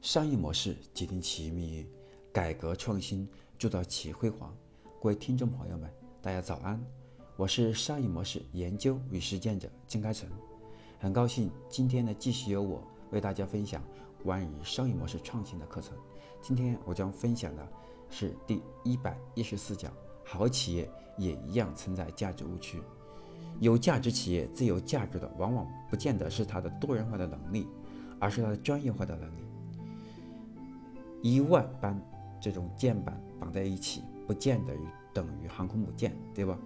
商业模式决定企业命运，改革创新铸造企业辉煌。各位听众朋友们，大家早安，我是商业模式研究与实践者金开成，很高兴今天呢继续由我为大家分享关于商业模式创新的课程。今天我将分享的是第一百一十四讲：好企业也一样存在价值误区。有价值企业最有价值的，往往不见得是它的多元化的能力，而是它的专业化的能力。一万般这种箭板绑在一起，不见得等于航空母舰，对吧？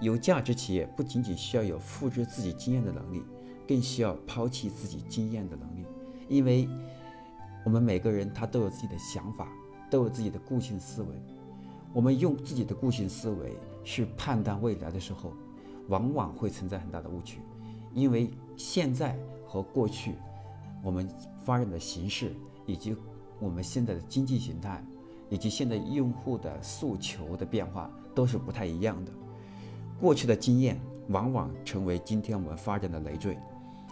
有价值企业不仅仅需要有复制自己经验的能力，更需要抛弃自己经验的能力。因为我们每个人他都有自己的想法，都有自己的固性思维。我们用自己的固性思维去判断未来的时候，往往会存在很大的误区。因为现在和过去，我们发展的形式以及我们现在的经济形态，以及现在用户的诉求的变化都是不太一样的。过去的经验往往成为今天我们发展的累赘，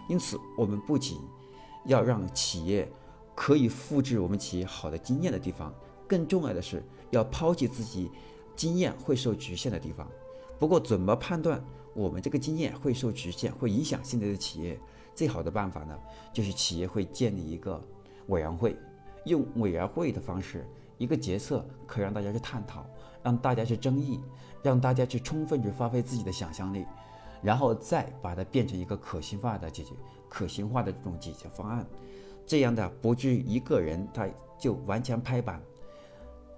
因此我们不仅要让企业可以复制我们企业好的经验的地方，更重要的是要抛弃自己经验会受局限的地方。不过，怎么判断我们这个经验会受局限，会影响现在的企业？最好的办法呢，就是企业会建立一个委员会。用委员会的方式，一个决策可让大家去探讨，让大家去争议，让大家去充分去发挥自己的想象力，然后再把它变成一个可行化的解决、可行化的这种解决方案。这样的不至于一个人他就完全拍板，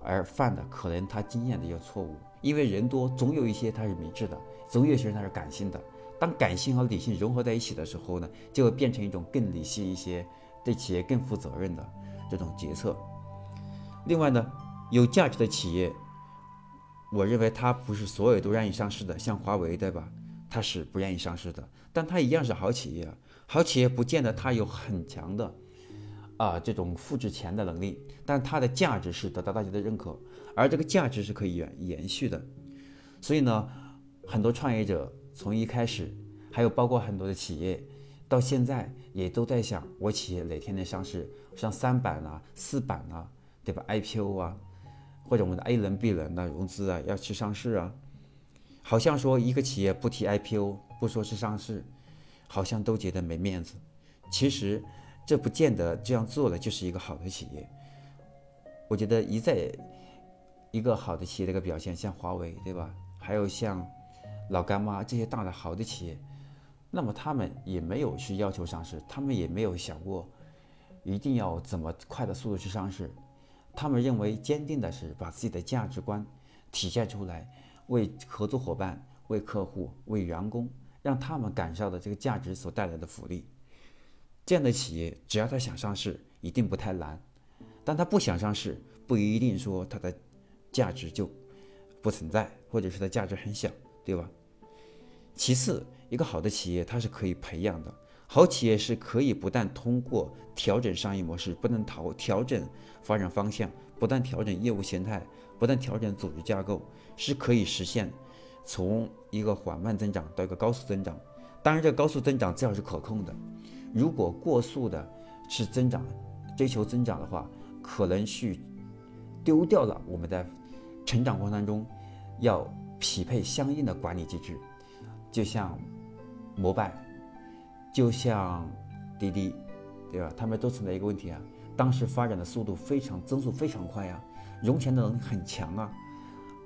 而犯的可能他经验的一个错误。因为人多，总有一些他是明智的，总有一些人他是感性的。当感性和理性融合在一起的时候呢，就会变成一种更理性一些、对企业更负责任的。这种决策。另外呢，有价值的企业，我认为它不是所有都愿意上市的，像华为对吧？它是不愿意上市的，但它一样是好企业。好企业不见得它有很强的啊这种复制钱的能力，但它的价值是得到大家的认可，而这个价值是可以延延续的。所以呢，很多创业者从一开始，还有包括很多的企业。到现在也都在想，我企业哪天能上市，上三板啊、四板啊，对吧？IPO 啊，或者我们的 A 轮、B 轮的融资啊，要去上市啊。好像说一个企业不提 IPO，不说是上市，好像都觉得没面子。其实这不见得这样做了就是一个好的企业。我觉得一再一个好的企业的一个表现，像华为，对吧？还有像老干妈这些大的好的企业。那么他们也没有去要求上市，他们也没有想过一定要怎么快的速度去上市。他们认为坚定的是把自己的价值观体现出来，为合作伙伴、为客户、为员工，让他们感受到这个价值所带来的福利。这样的企业，只要他想上市，一定不太难；但他不想上市，不一定说它的价值就不存在，或者是它价值很小，对吧？其次。一个好的企业，它是可以培养的。好企业是可以不但通过调整商业模式，不能调调整发展方向，不断调整业务形态，不断调整组织架构，是可以实现从一个缓慢增长到一个高速增长。当然，这个高速增长最好是可控的。如果过速的是增长，追求增长的话，可能去丢掉了我们在成长过程当中要匹配相应的管理机制，就像。摩拜，就像滴滴，对吧？他们都存在一个问题啊，当时发展的速度非常，增速非常快呀，融钱的能力很强啊。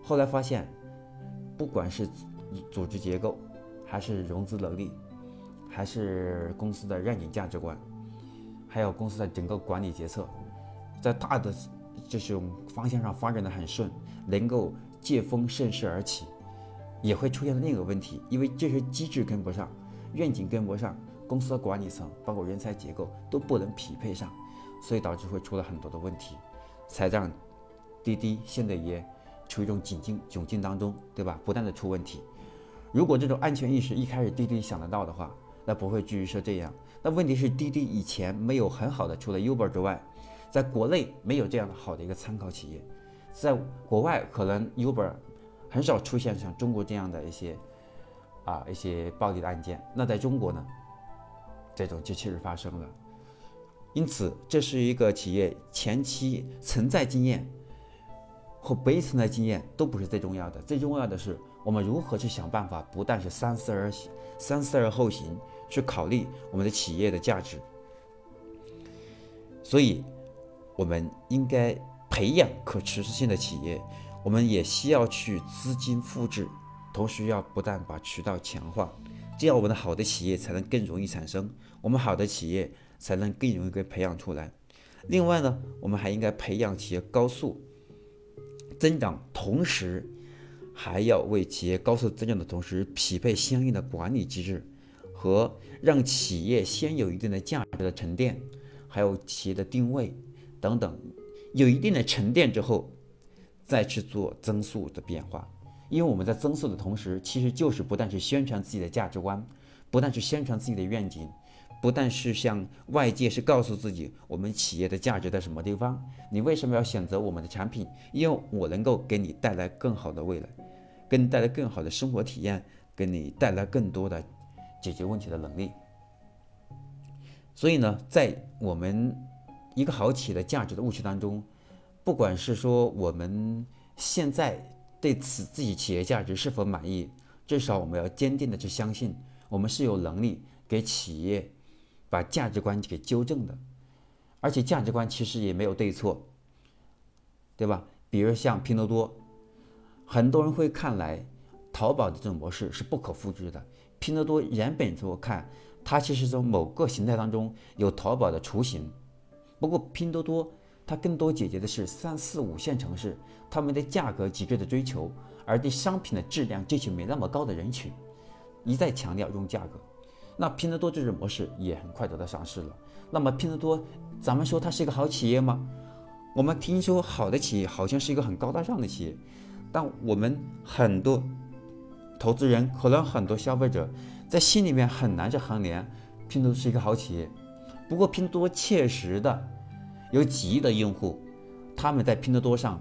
后来发现，不管是组织结构，还是融资能力，还是公司的愿景价值观，还有公司的整个管理决策，在大的这种方向上发展的很顺，能够借风顺势而起。也会出现另一个问题，因为这些机制跟不上，愿景跟不上，公司的管理层包括人才结构都不能匹配上，所以导致会出了很多的问题，才让滴滴现在也处于一种窘境窘境当中，对吧？不断的出问题。如果这种安全意识一开始滴滴想得到的话，那不会至于说这样。那问题是滴滴以前没有很好的，除了 Uber 之外，在国内没有这样的好的一个参考企业，在国外可能 Uber。很少出现像中国这样的一些啊一些暴力的案件。那在中国呢，这种就确实发生了。因此，这是一个企业前期存在经验和没存在经验都不是最重要的，最重要的是我们如何去想办法，不但是三思而行，三思而后行，去考虑我们的企业的价值。所以，我们应该培养可持续性的企业，我们也需要去资金复制，同时要不断把渠道强化，这样我们的好的企业才能更容易产生，我们好的企业。才能更容易被培养出来。另外呢，我们还应该培养企业高速增长，同时还要为企业高速增长的同时匹配相应的管理机制和让企业先有一定的价值的沉淀，还有企业的定位等等，有一定的沉淀之后，再去做增速的变化。因为我们在增速的同时，其实就是不但是宣传自己的价值观，不但是宣传自己的愿景。不但是向外界是告诉自己我们企业的价值在什么地方，你为什么要选择我们的产品？因为我能够给你带来更好的未来，给你带来更好的生活体验，给你带来更多的解决问题的能力。所以呢，在我们一个好企业的价值的误区当中，不管是说我们现在对此自己企业价值是否满意，至少我们要坚定的去相信，我们是有能力给企业。把价值观给纠正的，而且价值观其实也没有对错，对吧？比如像拼多多，很多人会看来淘宝的这种模式是不可复制的。拼多多原本说看，它其实从某个形态当中有淘宝的雏形，不过拼多多它更多解决的是三四五线城市他们的价格极致的追求，而对商品的质量追求没那么高的人群，一再强调用价格。那拼多多这种模式也很快得到上市了。那么拼多多，咱们说它是一个好企业吗？我们听说好的企业好像是一个很高大上的企业，但我们很多投资人可能很多消费者在心里面很难去衡量拼多多是一个好企业。不过拼多多切实的有几亿的用户，他们在拼多多上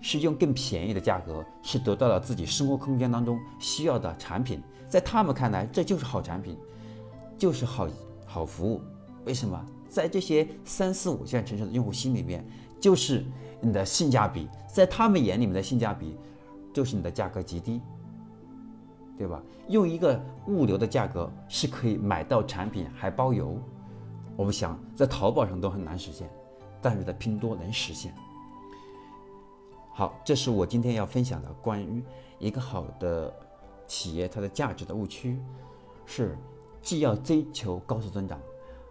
是用更便宜的价格是得到了自己生活空间当中需要的产品，在他们看来这就是好产品。就是好好服务，为什么在这些三四五线城市的用户心里面，就是你的性价比，在他们眼里面的性价比，就是你的价格极低，对吧？用一个物流的价格是可以买到产品还包邮，我们想在淘宝上都很难实现，但是在拼多多能实现。好，这是我今天要分享的关于一个好的企业它的价值的误区，是。既要追求高速增长，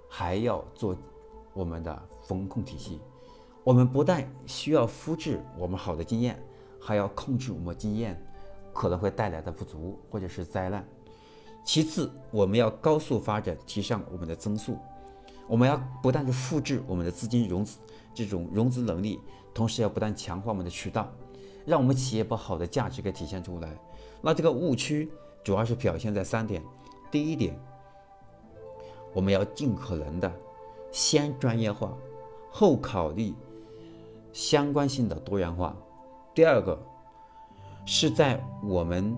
还要做我们的风控体系。我们不但需要复制我们好的经验，还要控制我们经验可能会带来的不足或者是灾难。其次，我们要高速发展，提升我们的增速。我们要不断的复制我们的资金融资这种融资能力，同时要不断强化我们的渠道，让我们企业把好的价值给体现出来。那这个误区主要是表现在三点。第一点。我们要尽可能的先专业化，后考虑相关性的多元化。第二个是在我们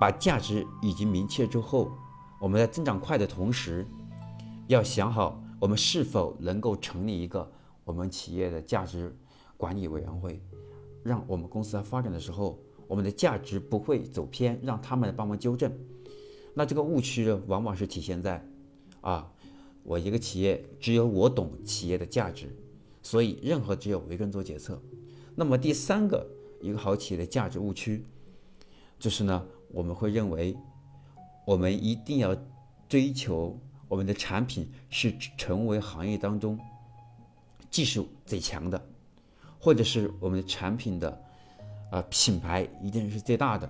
把价值已经明确之后，我们在增长快的同时，要想好我们是否能够成立一个我们企业的价值管理委员会，让我们公司在发展的时候，我们的价值不会走偏，让他们来帮忙纠正。那这个误区，往往是体现在。啊，我一个企业只有我懂企业的价值，所以任何只有我一个人做决策。那么第三个一个好企业的价值误区，就是呢，我们会认为我们一定要追求我们的产品是成为行业当中技术最强的，或者是我们的产品的啊品牌一定是最大的。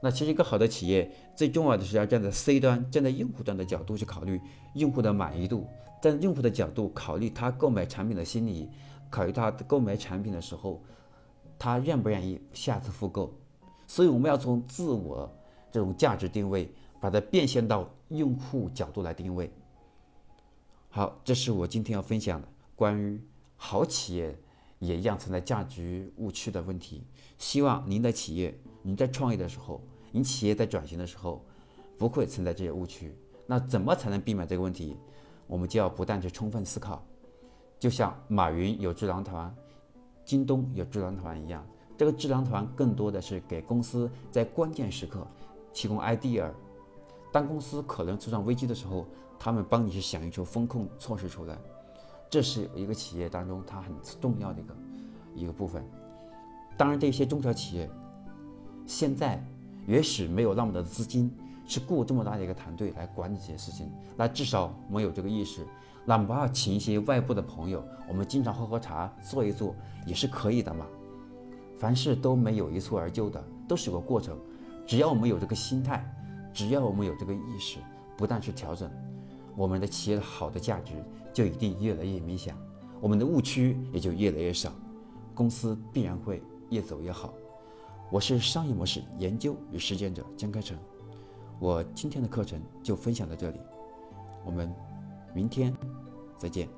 那其实一个好的企业最重要的是要站在 C 端，站在用户端的角度去考虑用户的满意度，站在用户的角度考虑他购买产品的心理，考虑他购买产品的时候，他愿不愿意下次复购。所以我们要从自我这种价值定位，把它变现到用户角度来定位。好，这是我今天要分享的关于好企业也一样存在价值误区的问题。希望您的企业，您在创业的时候。你企业在转型的时候，不会存在这些误区。那怎么才能避免这个问题？我们就要不断去充分思考。就像马云有智囊团，京东有智囊团一样，这个智囊团更多的是给公司在关键时刻提供 idea。当公司可能出现危机的时候，他们帮你去想一出风控措施出来。这是一个企业当中它很重要的一个一个部分。当然，这些中小企业现在也许没有那么多资金去雇这么大的一个团队来管理这些事情，那至少我们有这个意识，哪怕请一些外部的朋友，我们经常喝喝茶、坐一坐也是可以的嘛。凡事都没有一蹴而就的，都是有个过程。只要我们有这个心态，只要我们有这个意识，不断去调整，我们的企业的好的价值就一定越来越明显，我们的误区也就越来越少，公司必然会越走越好。我是商业模式研究与实践者江开成，我今天的课程就分享到这里，我们明天再见。